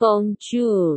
bonjour